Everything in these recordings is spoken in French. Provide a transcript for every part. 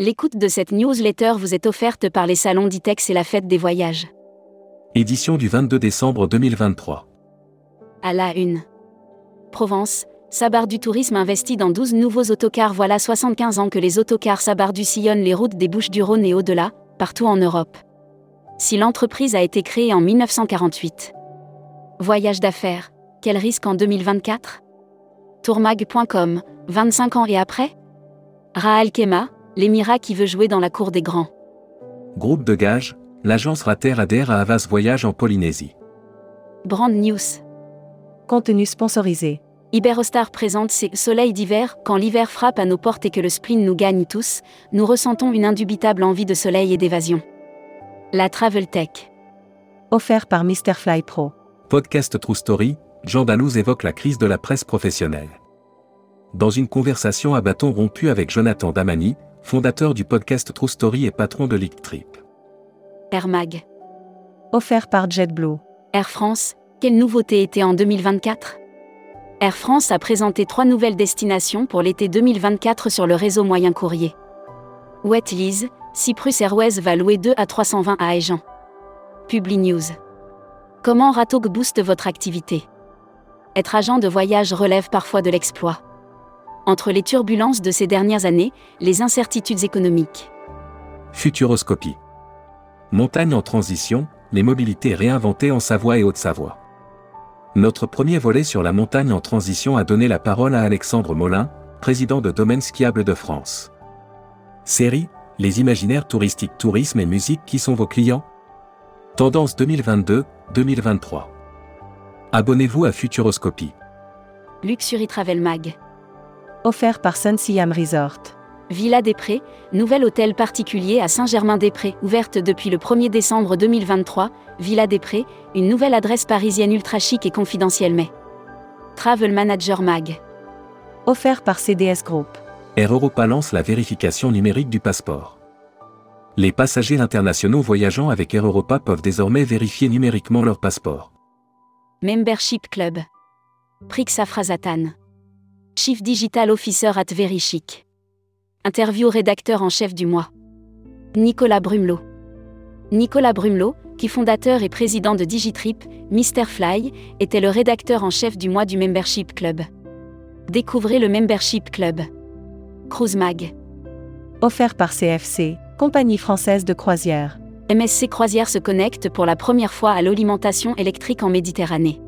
L'écoute de cette newsletter vous est offerte par les salons d'ITEX et la fête des voyages. Édition du 22 décembre 2023. À la une. Provence, Sabar du Tourisme investit dans 12 nouveaux autocars. Voilà 75 ans que les autocars Sabar du sillonnent les routes des Bouches-du-Rhône et au-delà, partout en Europe. Si l'entreprise a été créée en 1948. Voyage d'affaires, quel risque en 2024 Tourmag.com, 25 ans et après? Raal Kema, l'émirat qui veut jouer dans la cour des grands. Groupe de gages, l'agence Rater adhère à Havas Voyage en Polynésie. Brand News. Contenu sponsorisé. Iberostar présente ses soleils d'hiver. Quand l'hiver frappe à nos portes et que le spleen nous gagne tous, nous ressentons une indubitable envie de soleil et d'évasion. La Travel Tech. Offert par Mr. Fly Pro. Podcast True Story, Jean évoque la crise de la presse professionnelle. Dans une conversation à bâton rompu avec Jonathan Damani, fondateur du podcast True Story et patron de League Trip. Air Mag. Offert par JetBlue. Air France, quelle nouveauté était en 2024 Air France a présenté trois nouvelles destinations pour l'été 2024 sur le réseau moyen courrier. Wetlise, Cyprus Airways va louer 2 à 320 à Aegean. Publi News. Comment Ratok booste votre activité? Être agent de voyage relève parfois de l'exploit. Entre les turbulences de ces dernières années, les incertitudes économiques. Futuroscopie. Montagne en transition, les mobilités réinventées en Savoie et Haute-Savoie. Notre premier volet sur la montagne en transition a donné la parole à Alexandre Molin, président de Domaine Skiable de France. Série, les imaginaires touristiques tourisme et musique qui sont vos clients Tendance 2022-2023. Abonnez-vous à Futuroscopie. Luxury Travel Mag. Offert par Sun Siam Resort. Villa des Prés, nouvel hôtel particulier à Saint-Germain-des-Prés, ouverte depuis le 1er décembre 2023, Villa des Prés, une nouvelle adresse parisienne ultra chic et confidentielle mais. Travel Manager Mag. Offert par CDS Group. Air Europa lance la vérification numérique du passeport. Les passagers internationaux voyageant avec Air Europa peuvent désormais vérifier numériquement leur passeport. Membership Club. Prixa Frazatan. Chief Digital Officer at Very Chic. Interview au rédacteur en chef du mois. Nicolas Brumelot. Nicolas Brumelot, qui fondateur et président de Digitrip, Mr. Fly, était le rédacteur en chef du mois du Membership Club. Découvrez le Membership Club. Cruise Mag. Offert par CFC, compagnie française de croisière. MSC Croisière se connecte pour la première fois à l'alimentation électrique en Méditerranée.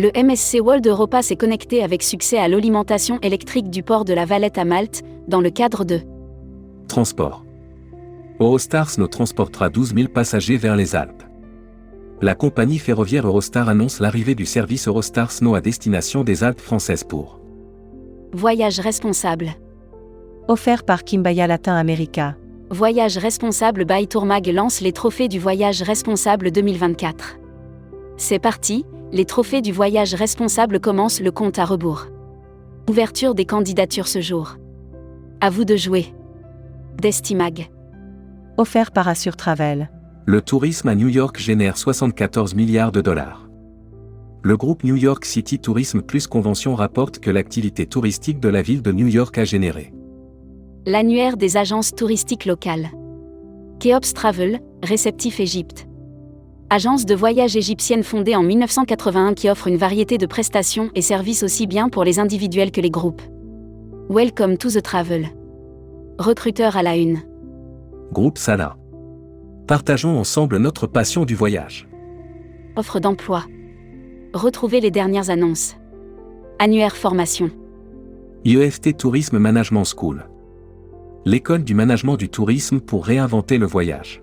Le MSC World Europa s'est connecté avec succès à l'alimentation électrique du port de la Valette à Malte, dans le cadre de Transport. Eurostars nous transportera 12 000 passagers vers les Alpes. La compagnie ferroviaire Eurostar annonce l'arrivée du service Eurostar Snow à destination des Alpes françaises pour Voyage responsable. Offert par Kimbaya Latin America. Voyage responsable by Tourmag lance les trophées du voyage responsable 2024. C'est parti, les trophées du voyage responsable commencent le compte à rebours. Ouverture des candidatures ce jour. À vous de jouer. Destimag. Offert par Assure Travel. Le tourisme à New York génère 74 milliards de dollars. Le groupe New York City Tourism Plus Convention rapporte que l'activité touristique de la ville de New York a généré. L'annuaire des agences touristiques locales. Keops Travel, réceptif Égypte. Agence de voyage égyptienne fondée en 1981 qui offre une variété de prestations et services aussi bien pour les individuels que les groupes. Welcome to the travel. Recruteur à la une. Groupe Sala. Partageons ensemble notre passion du voyage. Offre d'emploi. Retrouvez les dernières annonces. Annuaire formation. IEFT Tourisme Management School. L'école du management du tourisme pour réinventer le voyage.